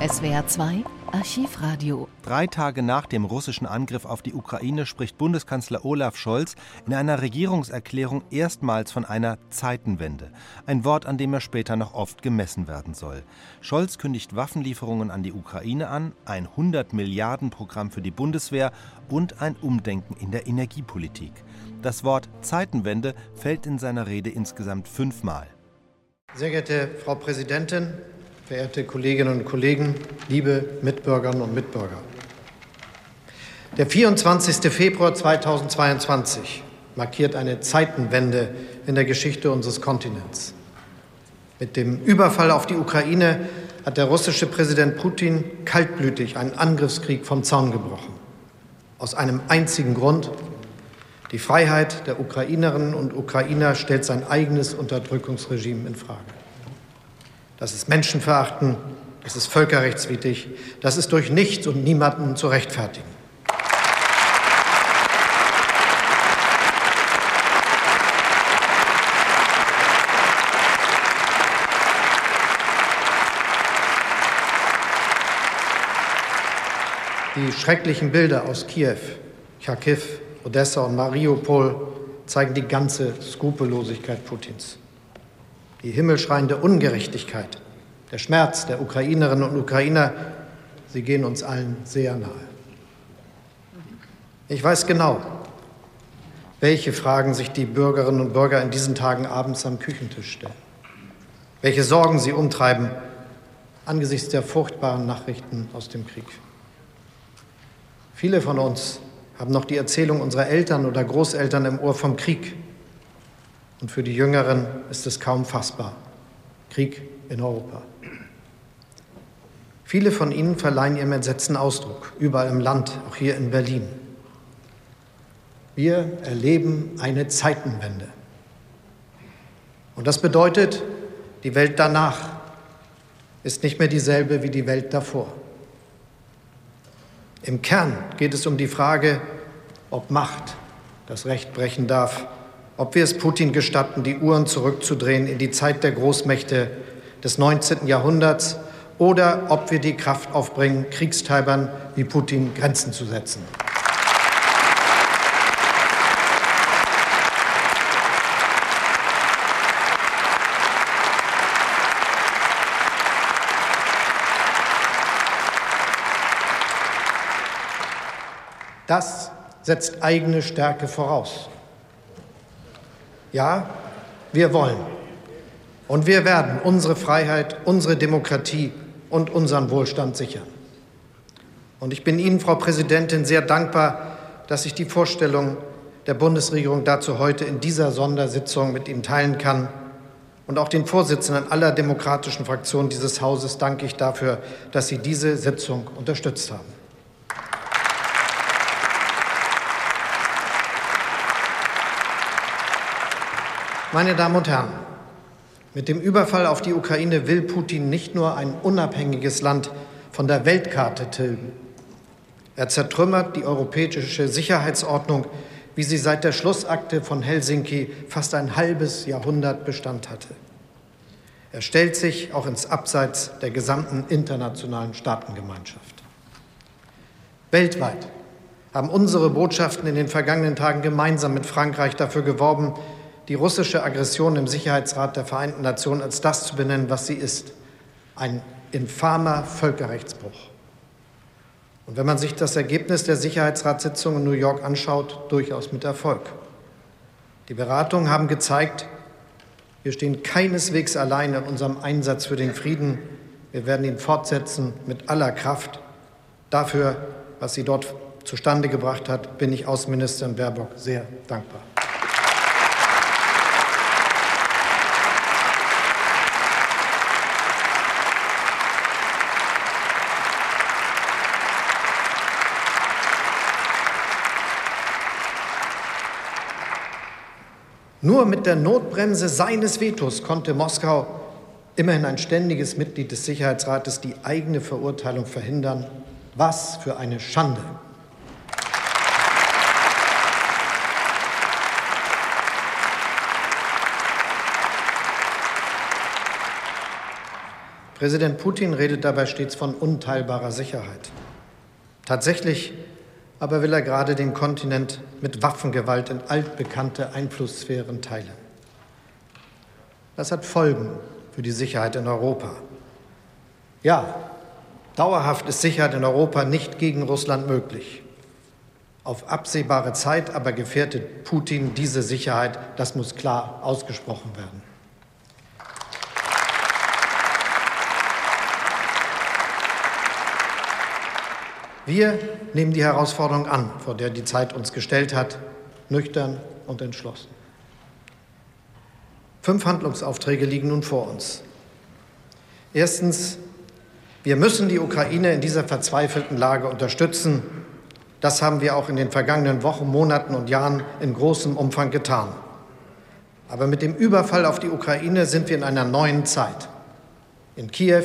SWR 2 Archivradio. Drei Tage nach dem russischen Angriff auf die Ukraine spricht Bundeskanzler Olaf Scholz in einer Regierungserklärung erstmals von einer Zeitenwende. Ein Wort, an dem er später noch oft gemessen werden soll. Scholz kündigt Waffenlieferungen an die Ukraine an, ein 100 Milliarden Programm für die Bundeswehr und ein Umdenken in der Energiepolitik. Das Wort Zeitenwende fällt in seiner Rede insgesamt fünfmal. Sehr geehrte Frau Präsidentin, verehrte Kolleginnen und Kollegen, liebe Mitbürgerinnen und Mitbürger. Der 24. Februar 2022 markiert eine Zeitenwende in der Geschichte unseres Kontinents. Mit dem Überfall auf die Ukraine hat der russische Präsident Putin kaltblütig einen Angriffskrieg vom Zaun gebrochen. Aus einem einzigen Grund. Die Freiheit der Ukrainerinnen und Ukrainer stellt sein eigenes Unterdrückungsregime in Frage. Das ist Menschenverachten, das ist völkerrechtswidrig, das ist durch nichts und niemanden zu rechtfertigen. Die schrecklichen Bilder aus Kiew, Kharkiv, Odessa und Mariupol zeigen die ganze Skrupellosigkeit Putins die himmelschreiende Ungerechtigkeit, der Schmerz der Ukrainerinnen und Ukrainer, sie gehen uns allen sehr nahe. Ich weiß genau, welche Fragen sich die Bürgerinnen und Bürger in diesen Tagen abends am Küchentisch stellen, welche Sorgen sie umtreiben angesichts der furchtbaren Nachrichten aus dem Krieg. Viele von uns haben noch die Erzählung unserer Eltern oder Großeltern im Ohr vom Krieg, und für die Jüngeren ist es kaum fassbar. Krieg in Europa. Viele von ihnen verleihen ihrem Entsetzen Ausdruck, überall im Land, auch hier in Berlin. Wir erleben eine Zeitenwende. Und das bedeutet, die Welt danach ist nicht mehr dieselbe wie die Welt davor. Im Kern geht es um die Frage, ob Macht das Recht brechen darf, ob wir es Putin gestatten, die Uhren zurückzudrehen in die Zeit der Großmächte des 19. Jahrhunderts oder ob wir die Kraft aufbringen, Kriegstreibern wie Putin Grenzen zu setzen. Das setzt eigene Stärke voraus. Ja, wir wollen. Und wir werden unsere Freiheit, unsere Demokratie und unseren Wohlstand sichern. Und ich bin Ihnen, Frau Präsidentin, sehr dankbar, dass ich die Vorstellung der Bundesregierung dazu heute in dieser Sondersitzung mit Ihnen teilen kann. Und auch den Vorsitzenden aller demokratischen Fraktionen dieses Hauses danke ich dafür, dass Sie diese Sitzung unterstützt haben. Meine Damen und Herren, mit dem Überfall auf die Ukraine will Putin nicht nur ein unabhängiges Land von der Weltkarte tilgen. Er zertrümmert die europäische Sicherheitsordnung, wie sie seit der Schlussakte von Helsinki fast ein halbes Jahrhundert Bestand hatte. Er stellt sich auch ins Abseits der gesamten internationalen Staatengemeinschaft. Weltweit haben unsere Botschaften in den vergangenen Tagen gemeinsam mit Frankreich dafür geworben, die russische Aggression im Sicherheitsrat der Vereinten Nationen als das zu benennen, was sie ist, ein infamer Völkerrechtsbruch. Und wenn man sich das Ergebnis der Sicherheitsratssitzung in New York anschaut, durchaus mit Erfolg. Die Beratungen haben gezeigt, wir stehen keineswegs allein in unserem Einsatz für den Frieden. Wir werden ihn fortsetzen mit aller Kraft. Dafür, was sie dort zustande gebracht hat, bin ich Außenministerin Baerbock sehr dankbar. Nur mit der Notbremse seines Vetos konnte Moskau, immerhin ein ständiges Mitglied des Sicherheitsrates, die eigene Verurteilung verhindern. Was für eine Schande! Präsident Putin redet dabei stets von unteilbarer Sicherheit. Tatsächlich aber will er gerade den Kontinent mit Waffengewalt in altbekannte Einflusssphären teilen. Das hat Folgen für die Sicherheit in Europa. Ja, dauerhaft ist Sicherheit in Europa nicht gegen Russland möglich. Auf absehbare Zeit aber gefährdet Putin diese Sicherheit. Das muss klar ausgesprochen werden. Wir nehmen die Herausforderung an, vor der die Zeit uns gestellt hat, nüchtern und entschlossen. Fünf Handlungsaufträge liegen nun vor uns. Erstens, wir müssen die Ukraine in dieser verzweifelten Lage unterstützen. Das haben wir auch in den vergangenen Wochen, Monaten und Jahren in großem Umfang getan. Aber mit dem Überfall auf die Ukraine sind wir in einer neuen Zeit. In Kiew,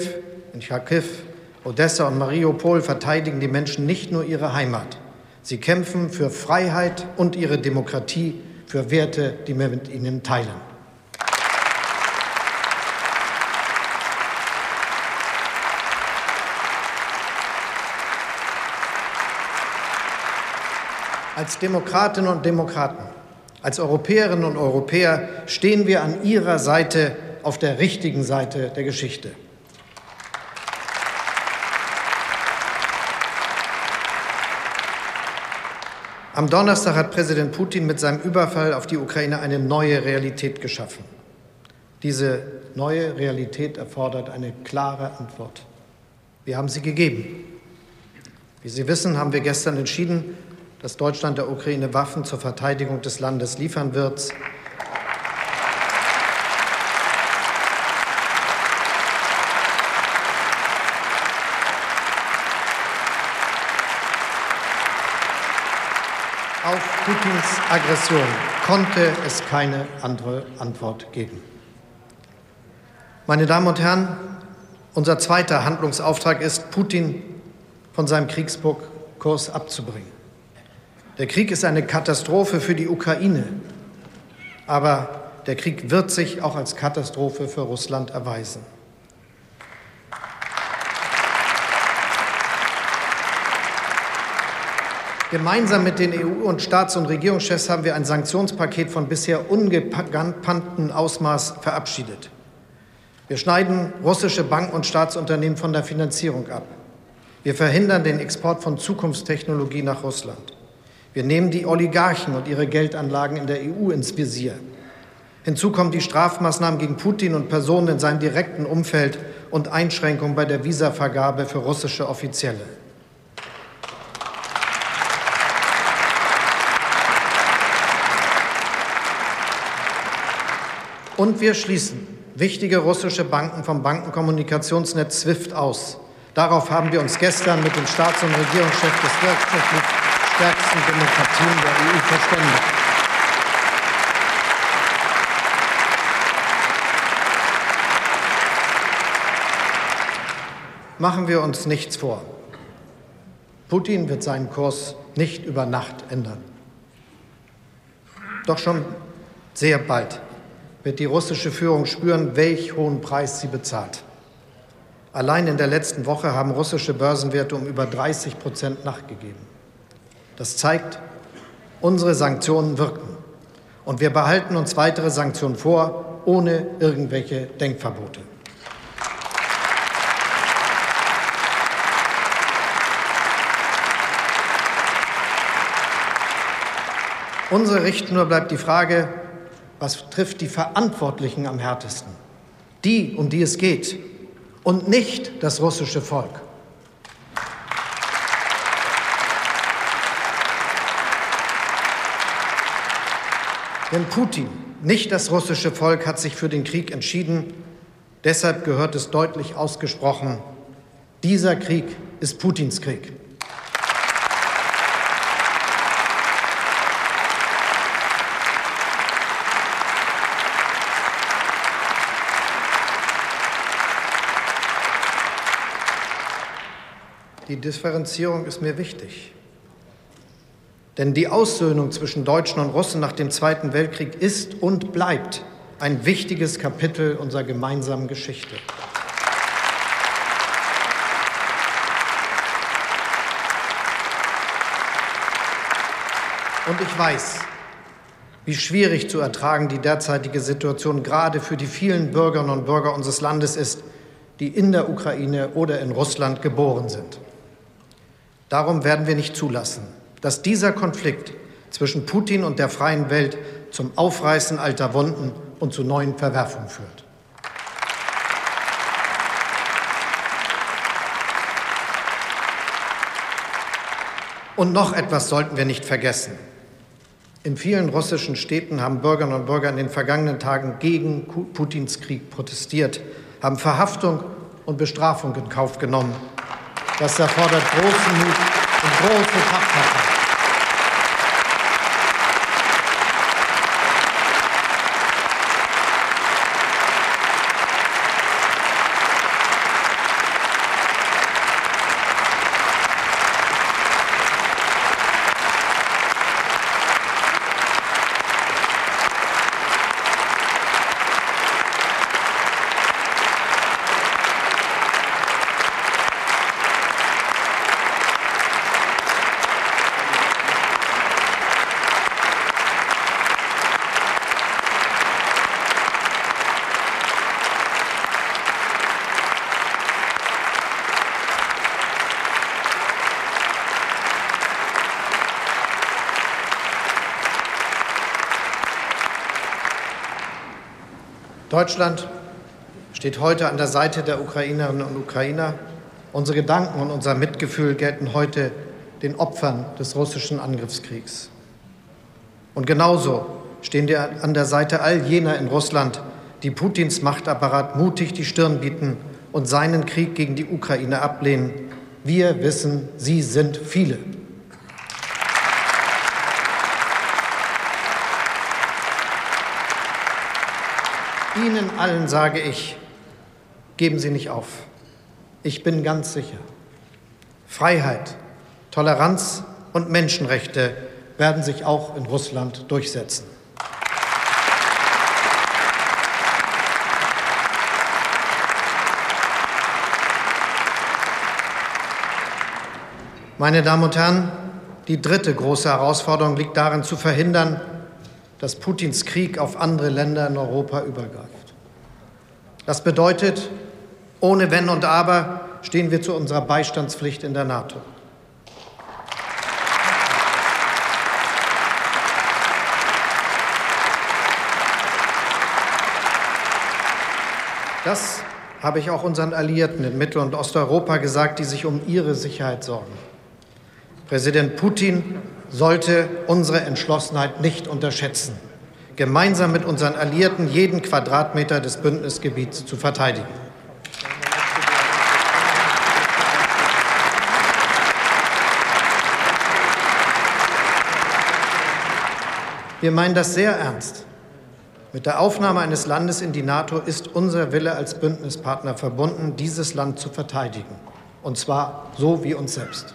in Kharkiv, Odessa und Mariupol verteidigen die Menschen nicht nur ihre Heimat. Sie kämpfen für Freiheit und ihre Demokratie, für Werte, die wir mit ihnen teilen. Als Demokratinnen und Demokraten, als Europäerinnen und Europäer stehen wir an Ihrer Seite auf der richtigen Seite der Geschichte. Am Donnerstag hat Präsident Putin mit seinem Überfall auf die Ukraine eine neue Realität geschaffen. Diese neue Realität erfordert eine klare Antwort. Wir haben sie gegeben. Wie Sie wissen, haben wir gestern entschieden, dass Deutschland der Ukraine Waffen zur Verteidigung des Landes liefern wird. Auf Putins Aggression konnte es keine andere Antwort geben. Meine Damen und Herren, unser zweiter Handlungsauftrag ist, Putin von seinem Kriegskurs abzubringen. Der Krieg ist eine Katastrophe für die Ukraine, aber der Krieg wird sich auch als Katastrophe für Russland erweisen. Gemeinsam mit den EU- und Staats- und Regierungschefs haben wir ein Sanktionspaket von bisher ungekannten Ausmaß verabschiedet. Wir schneiden russische Banken und Staatsunternehmen von der Finanzierung ab. Wir verhindern den Export von Zukunftstechnologie nach Russland. Wir nehmen die Oligarchen und ihre Geldanlagen in der EU ins Visier. Hinzu kommen die Strafmaßnahmen gegen Putin und Personen in seinem direkten Umfeld und Einschränkungen bei der Visavergabe für russische Offizielle. Und wir schließen wichtige russische Banken vom Bankenkommunikationsnetz SWIFT aus. Darauf haben wir uns gestern mit dem Staats- und Regierungschef des wirtschaftlich stärksten Demokratien der EU verständigt. Machen wir uns nichts vor. Putin wird seinen Kurs nicht über Nacht ändern. Doch schon sehr bald wird die russische Führung spüren, welch hohen Preis sie bezahlt. Allein in der letzten Woche haben russische Börsenwerte um über 30 Prozent nachgegeben. Das zeigt, unsere Sanktionen wirken. Und wir behalten uns weitere Sanktionen vor, ohne irgendwelche Denkverbote. Unsere Richtschnur bleibt die Frage, was trifft die Verantwortlichen am härtesten? Die, um die es geht, und nicht das russische Volk. Denn Putin, nicht das russische Volk, hat sich für den Krieg entschieden. Deshalb gehört es deutlich ausgesprochen, dieser Krieg ist Putins Krieg. Differenzierung ist mir wichtig. Denn die Aussöhnung zwischen Deutschen und Russen nach dem Zweiten Weltkrieg ist und bleibt ein wichtiges Kapitel unserer gemeinsamen Geschichte. Und ich weiß, wie schwierig zu ertragen die derzeitige Situation gerade für die vielen Bürgerinnen und Bürger unseres Landes ist, die in der Ukraine oder in Russland geboren sind. Darum werden wir nicht zulassen, dass dieser Konflikt zwischen Putin und der freien Welt zum Aufreißen alter Wunden und zu neuen Verwerfungen führt. Und noch etwas sollten wir nicht vergessen. In vielen russischen Städten haben Bürgerinnen und Bürger in den vergangenen Tagen gegen Putins Krieg protestiert, haben Verhaftung und Bestrafung in Kauf genommen. Das erfordert großen Mut und große Tapferkeit. Deutschland steht heute an der Seite der Ukrainerinnen und Ukrainer. Unsere Gedanken und unser Mitgefühl gelten heute den Opfern des russischen Angriffskriegs. Und genauso stehen wir an der Seite all jener in Russland, die Putins Machtapparat mutig die Stirn bieten und seinen Krieg gegen die Ukraine ablehnen. Wir wissen, sie sind viele. Allen sage ich, geben Sie nicht auf. Ich bin ganz sicher, Freiheit, Toleranz und Menschenrechte werden sich auch in Russland durchsetzen. Meine Damen und Herren, die dritte große Herausforderung liegt darin zu verhindern, dass Putins Krieg auf andere Länder in Europa übergreift. Das bedeutet, ohne Wenn und Aber stehen wir zu unserer Beistandspflicht in der NATO. Das habe ich auch unseren Alliierten in Mittel- und Osteuropa gesagt, die sich um ihre Sicherheit sorgen. Präsident Putin sollte unsere Entschlossenheit nicht unterschätzen, gemeinsam mit unseren Alliierten jeden Quadratmeter des Bündnisgebiets zu verteidigen. Wir meinen das sehr ernst. Mit der Aufnahme eines Landes in die NATO ist unser Wille als Bündnispartner verbunden, dieses Land zu verteidigen. Und zwar so wie uns selbst.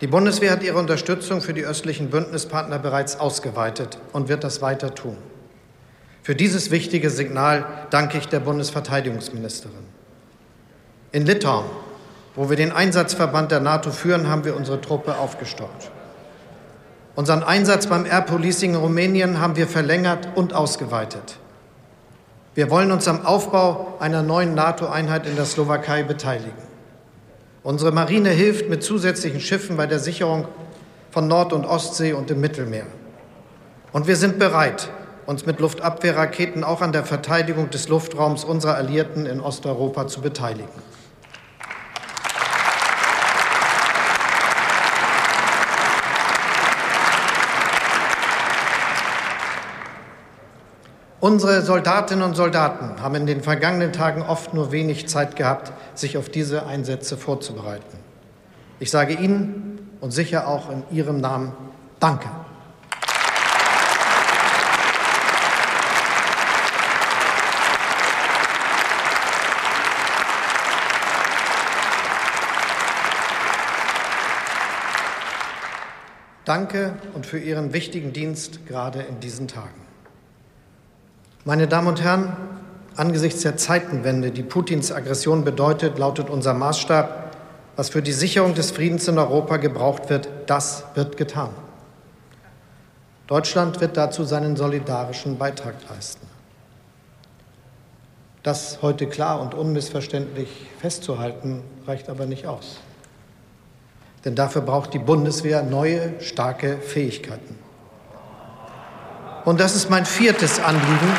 Die Bundeswehr hat ihre Unterstützung für die östlichen Bündnispartner bereits ausgeweitet und wird das weiter tun. Für dieses wichtige Signal danke ich der Bundesverteidigungsministerin. In Litauen, wo wir den Einsatzverband der NATO führen, haben wir unsere Truppe aufgestockt. Unseren Einsatz beim Air Policing in Rumänien haben wir verlängert und ausgeweitet. Wir wollen uns am Aufbau einer neuen NATO-Einheit in der Slowakei beteiligen. Unsere Marine hilft mit zusätzlichen Schiffen bei der Sicherung von Nord- und Ostsee und im Mittelmeer. Und wir sind bereit, uns mit Luftabwehrraketen auch an der Verteidigung des Luftraums unserer Alliierten in Osteuropa zu beteiligen. Unsere Soldatinnen und Soldaten haben in den vergangenen Tagen oft nur wenig Zeit gehabt, sich auf diese Einsätze vorzubereiten. Ich sage Ihnen und sicher auch in Ihrem Namen Danke. Danke und für Ihren wichtigen Dienst gerade in diesen Tagen. Meine Damen und Herren, Angesichts der Zeitenwende, die Putins Aggression bedeutet, lautet unser Maßstab, was für die Sicherung des Friedens in Europa gebraucht wird, das wird getan. Deutschland wird dazu seinen solidarischen Beitrag leisten. Das heute klar und unmissverständlich festzuhalten, reicht aber nicht aus. Denn dafür braucht die Bundeswehr neue, starke Fähigkeiten. Und das ist mein viertes Anliegen.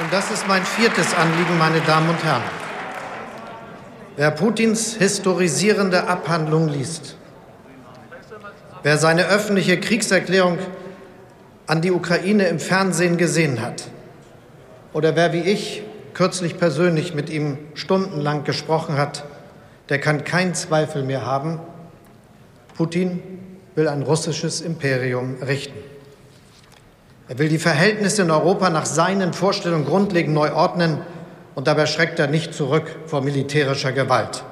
Und das ist mein viertes Anliegen, meine Damen und Herren. Wer Putins historisierende Abhandlung liest, wer seine öffentliche Kriegserklärung an die Ukraine im Fernsehen gesehen hat, oder wer wie ich kürzlich persönlich mit ihm stundenlang gesprochen hat, der kann keinen Zweifel mehr haben, Putin will ein russisches Imperium richten. Er will die Verhältnisse in Europa nach seinen Vorstellungen grundlegend neu ordnen und dabei schreckt er nicht zurück vor militärischer Gewalt.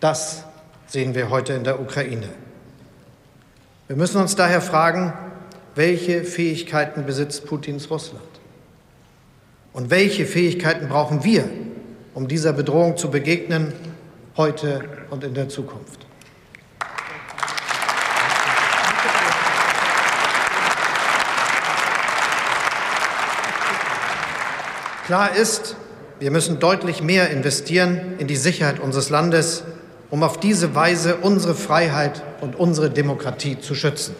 Das sehen wir heute in der Ukraine. Wir müssen uns daher fragen, welche Fähigkeiten besitzt Putins Russland? Und welche Fähigkeiten brauchen wir, um dieser Bedrohung zu begegnen, heute und in der Zukunft? Klar ist, wir müssen deutlich mehr investieren in die Sicherheit unseres Landes, um auf diese Weise unsere Freiheit und unsere Demokratie zu schützen.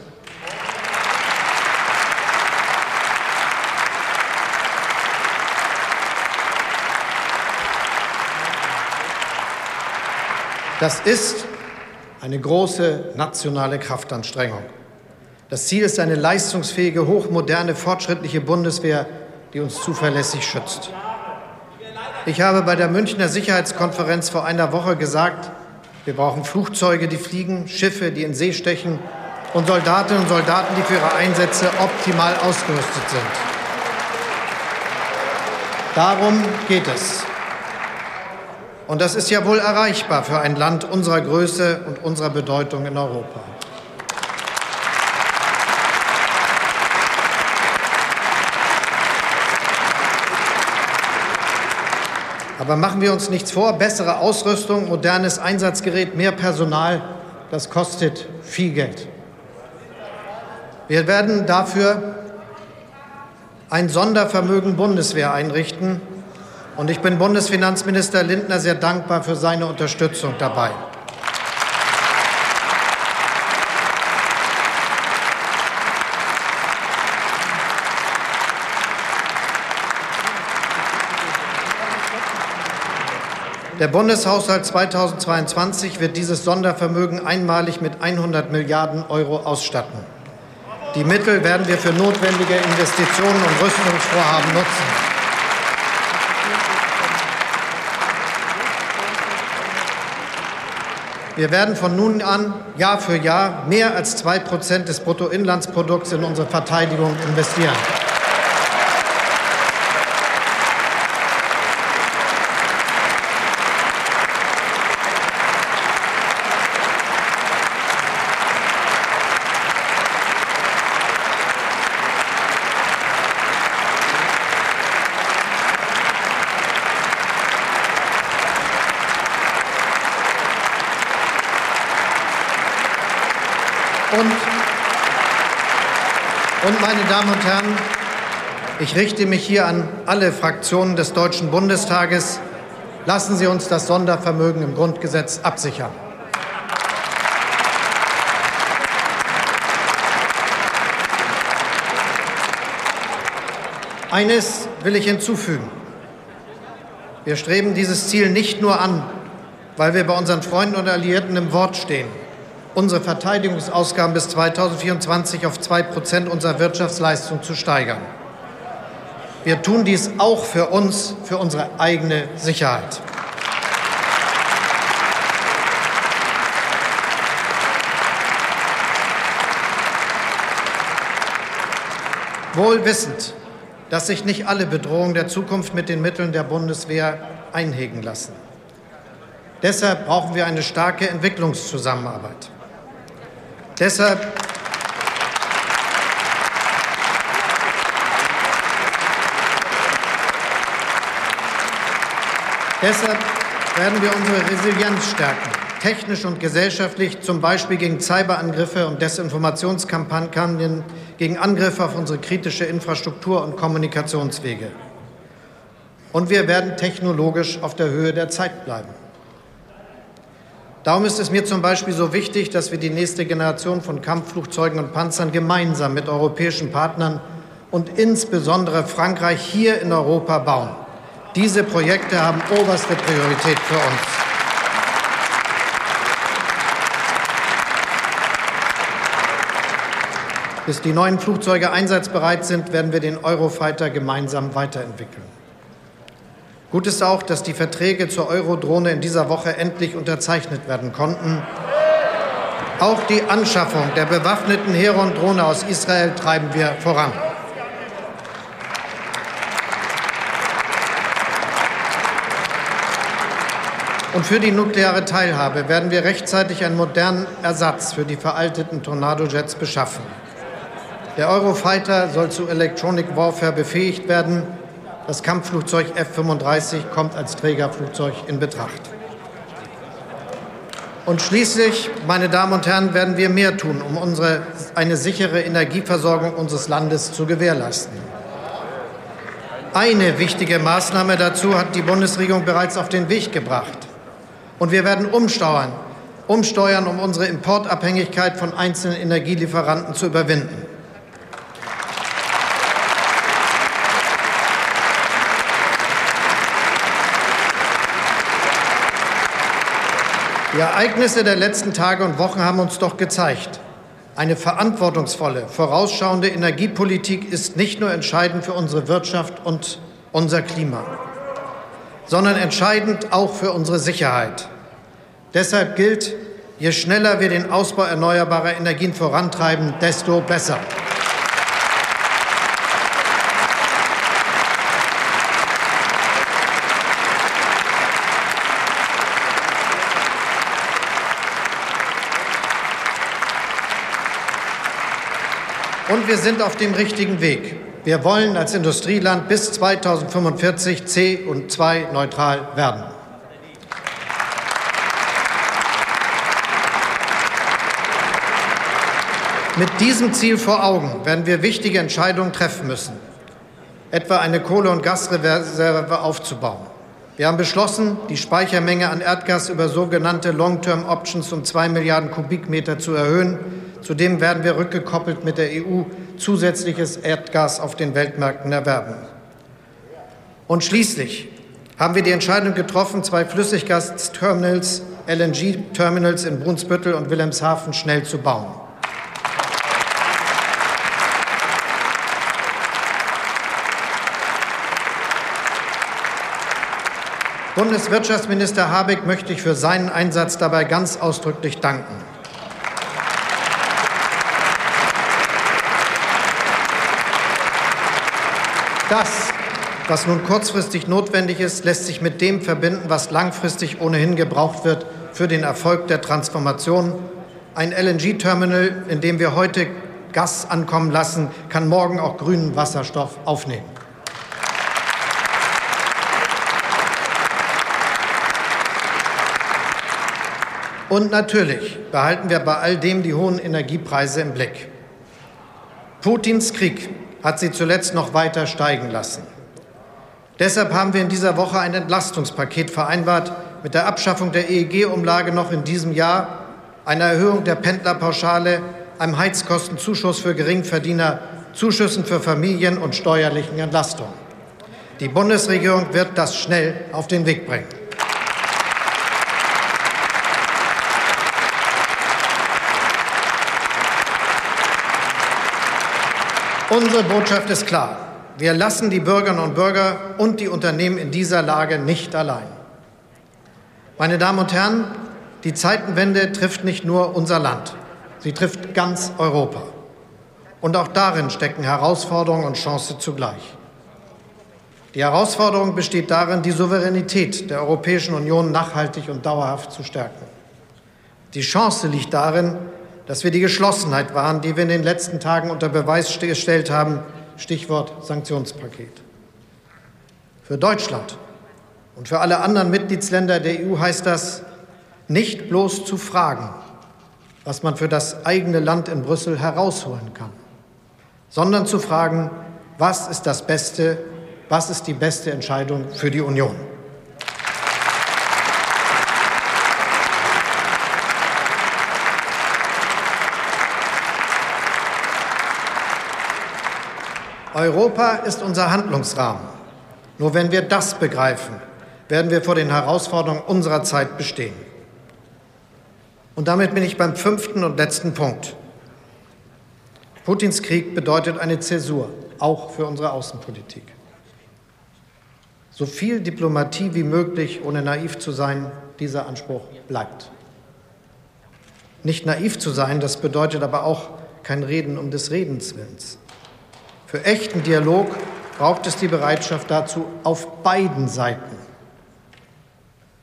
Das ist eine große nationale Kraftanstrengung. Das Ziel ist eine leistungsfähige, hochmoderne, fortschrittliche Bundeswehr, die uns zuverlässig schützt. Ich habe bei der Münchner Sicherheitskonferenz vor einer Woche gesagt, wir brauchen Flugzeuge, die fliegen, Schiffe, die in See stechen und Soldatinnen und Soldaten, die für ihre Einsätze optimal ausgerüstet sind. Darum geht es. Und das ist ja wohl erreichbar für ein Land unserer Größe und unserer Bedeutung in Europa. Aber machen wir uns nichts vor, bessere Ausrüstung, modernes Einsatzgerät, mehr Personal, das kostet viel Geld. Wir werden dafür ein Sondervermögen Bundeswehr einrichten. Und ich bin Bundesfinanzminister Lindner sehr dankbar für seine Unterstützung dabei. Der Bundeshaushalt 2022 wird dieses Sondervermögen einmalig mit 100 Milliarden Euro ausstatten. Die Mittel werden wir für notwendige Investitionen und Rüstungsvorhaben nutzen. Wir werden von nun an Jahr für Jahr mehr als zwei Prozent des Bruttoinlandsprodukts in unsere Verteidigung investieren. Und, und meine Damen und Herren, ich richte mich hier an alle Fraktionen des Deutschen Bundestages. Lassen Sie uns das Sondervermögen im Grundgesetz absichern. Eines will ich hinzufügen. Wir streben dieses Ziel nicht nur an, weil wir bei unseren Freunden und Alliierten im Wort stehen unsere Verteidigungsausgaben bis 2024 auf 2 Prozent unserer Wirtschaftsleistung zu steigern. Wir tun dies auch für uns, für unsere eigene Sicherheit. Wohl wissend, dass sich nicht alle Bedrohungen der Zukunft mit den Mitteln der Bundeswehr einhegen lassen. Deshalb brauchen wir eine starke Entwicklungszusammenarbeit. Deshalb Deshalb werden wir unsere Resilienz stärken, technisch und gesellschaftlich, zum Beispiel gegen Cyberangriffe und Desinformationskampagnen, gegen Angriffe auf unsere kritische Infrastruktur und Kommunikationswege. Und wir werden technologisch auf der Höhe der Zeit bleiben. Darum ist es mir zum Beispiel so wichtig, dass wir die nächste Generation von Kampfflugzeugen und Panzern gemeinsam mit europäischen Partnern und insbesondere Frankreich hier in Europa bauen. Diese Projekte haben oberste Priorität für uns. Bis die neuen Flugzeuge einsatzbereit sind, werden wir den Eurofighter gemeinsam weiterentwickeln. Gut ist auch, dass die Verträge zur Eurodrohne in dieser Woche endlich unterzeichnet werden konnten. Auch die Anschaffung der bewaffneten Heron-Drohne aus Israel treiben wir voran. Und für die nukleare Teilhabe werden wir rechtzeitig einen modernen Ersatz für die veralteten Tornado-Jets beschaffen. Der Eurofighter soll zu Electronic Warfare befähigt werden. Das Kampfflugzeug F-35 kommt als Trägerflugzeug in Betracht. Und schließlich, meine Damen und Herren, werden wir mehr tun, um unsere, eine sichere Energieversorgung unseres Landes zu gewährleisten. Eine wichtige Maßnahme dazu hat die Bundesregierung bereits auf den Weg gebracht. Und wir werden umsteuern, umsteuern, um unsere Importabhängigkeit von einzelnen Energielieferanten zu überwinden. Die Ereignisse der letzten Tage und Wochen haben uns doch gezeigt, eine verantwortungsvolle, vorausschauende Energiepolitik ist nicht nur entscheidend für unsere Wirtschaft und unser Klima sondern entscheidend auch für unsere Sicherheit. Deshalb gilt, je schneller wir den Ausbau erneuerbarer Energien vorantreiben, desto besser. Und wir sind auf dem richtigen Weg. Wir wollen als Industrieland bis 2045 C- und 2 neutral werden. Mit diesem Ziel vor Augen werden wir wichtige Entscheidungen treffen müssen, etwa eine Kohle- und Gasreserve aufzubauen. Wir haben beschlossen, die Speichermenge an Erdgas über sogenannte Long-Term Options um zwei Milliarden Kubikmeter zu erhöhen. Zudem werden wir rückgekoppelt mit der EU zusätzliches Erdgas auf den Weltmärkten erwerben. Und schließlich haben wir die Entscheidung getroffen, zwei Flüssiggasterminals, LNG-Terminals in Brunsbüttel und Wilhelmshaven schnell zu bauen. Bundeswirtschaftsminister Habeck möchte ich für seinen Einsatz dabei ganz ausdrücklich danken. Das, was nun kurzfristig notwendig ist, lässt sich mit dem verbinden, was langfristig ohnehin gebraucht wird für den Erfolg der Transformation. Ein LNG-Terminal, in dem wir heute Gas ankommen lassen, kann morgen auch grünen Wasserstoff aufnehmen. Und natürlich behalten wir bei all dem die hohen Energiepreise im Blick. Putins Krieg hat sie zuletzt noch weiter steigen lassen. Deshalb haben wir in dieser Woche ein Entlastungspaket vereinbart mit der Abschaffung der EEG-Umlage noch in diesem Jahr, einer Erhöhung der Pendlerpauschale, einem Heizkostenzuschuss für Geringverdiener, Zuschüssen für Familien und steuerlichen Entlastungen. Die Bundesregierung wird das schnell auf den Weg bringen. Unsere Botschaft ist klar. Wir lassen die Bürgerinnen und Bürger und die Unternehmen in dieser Lage nicht allein. Meine Damen und Herren, die Zeitenwende trifft nicht nur unser Land, sie trifft ganz Europa. Und auch darin stecken Herausforderungen und Chancen zugleich. Die Herausforderung besteht darin, die Souveränität der Europäischen Union nachhaltig und dauerhaft zu stärken. Die Chance liegt darin, dass wir die Geschlossenheit wahren, die wir in den letzten Tagen unter Beweis gestellt haben, Stichwort Sanktionspaket. Für Deutschland und für alle anderen Mitgliedsländer der EU heißt das, nicht bloß zu fragen, was man für das eigene Land in Brüssel herausholen kann, sondern zu fragen, was ist das Beste, was ist die beste Entscheidung für die Union. Europa ist unser Handlungsrahmen. Nur wenn wir das begreifen, werden wir vor den Herausforderungen unserer Zeit bestehen. Und damit bin ich beim fünften und letzten Punkt. Putins Krieg bedeutet eine Zäsur, auch für unsere Außenpolitik. So viel Diplomatie wie möglich, ohne naiv zu sein, dieser Anspruch bleibt. Nicht naiv zu sein, das bedeutet aber auch kein Reden um des Redens willens. Für echten Dialog braucht es die Bereitschaft dazu auf beiden Seiten.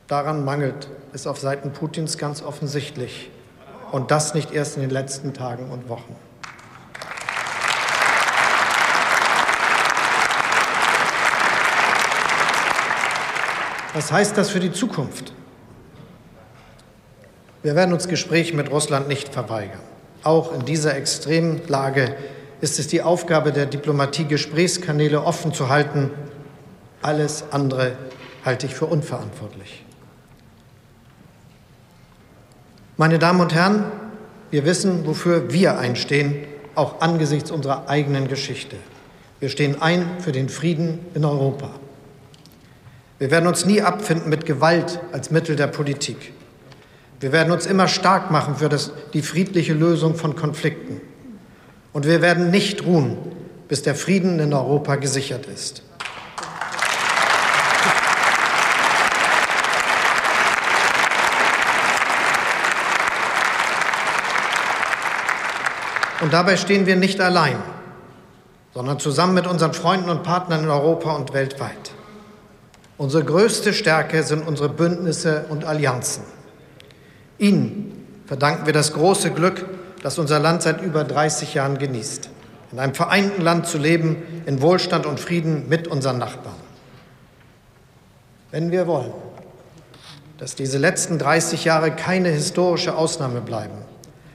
Daran mangelt es auf Seiten Putins ganz offensichtlich. Und das nicht erst in den letzten Tagen und Wochen. Was heißt das für die Zukunft? Wir werden uns Gespräche mit Russland nicht verweigern. Auch in dieser extremen Lage ist es die Aufgabe der Diplomatie, Gesprächskanäle offen zu halten. Alles andere halte ich für unverantwortlich. Meine Damen und Herren, wir wissen, wofür wir einstehen, auch angesichts unserer eigenen Geschichte. Wir stehen ein für den Frieden in Europa. Wir werden uns nie abfinden mit Gewalt als Mittel der Politik. Wir werden uns immer stark machen für das, die friedliche Lösung von Konflikten. Und wir werden nicht ruhen, bis der Frieden in Europa gesichert ist. Und dabei stehen wir nicht allein, sondern zusammen mit unseren Freunden und Partnern in Europa und weltweit. Unsere größte Stärke sind unsere Bündnisse und Allianzen. Ihnen verdanken wir das große Glück, das unser Land seit über 30 Jahren genießt. In einem vereinten Land zu leben, in Wohlstand und Frieden mit unseren Nachbarn. Wenn wir wollen, dass diese letzten 30 Jahre keine historische Ausnahme bleiben,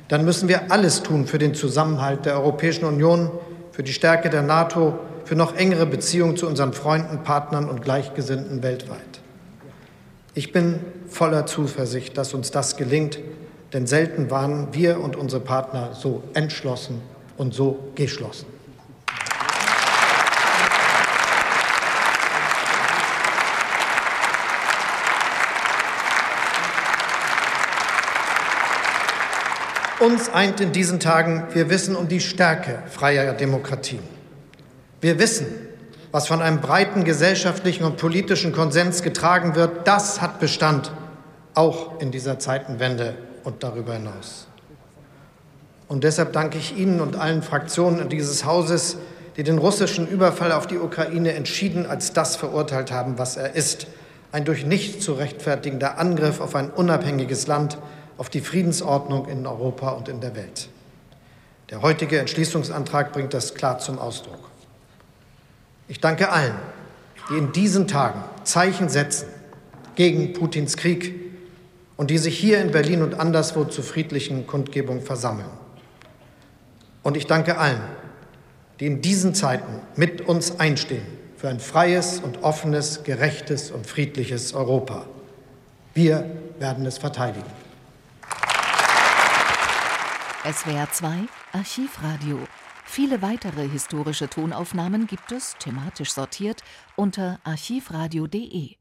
dann müssen wir alles tun für den Zusammenhalt der Europäischen Union, für die Stärke der NATO für noch engere Beziehungen zu unseren Freunden, Partnern und Gleichgesinnten weltweit. Ich bin voller Zuversicht, dass uns das gelingt, denn selten waren wir und unsere Partner so entschlossen und so geschlossen. Uns eint in diesen Tagen, wir wissen um die Stärke freier Demokratien. Wir wissen, was von einem breiten gesellschaftlichen und politischen Konsens getragen wird, das hat Bestand, auch in dieser Zeitenwende und darüber hinaus. Und deshalb danke ich Ihnen und allen Fraktionen dieses Hauses, die den russischen Überfall auf die Ukraine entschieden als das verurteilt haben, was er ist. Ein durch nichts zu rechtfertigender Angriff auf ein unabhängiges Land, auf die Friedensordnung in Europa und in der Welt. Der heutige Entschließungsantrag bringt das klar zum Ausdruck. Ich danke allen, die in diesen Tagen Zeichen setzen gegen Putins Krieg und die sich hier in Berlin und anderswo zu friedlichen Kundgebungen versammeln. Und ich danke allen, die in diesen Zeiten mit uns einstehen für ein freies und offenes, gerechtes und friedliches Europa. Wir werden es verteidigen. SWR 2 Archivradio Viele weitere historische Tonaufnahmen gibt es, thematisch sortiert, unter archivradio.de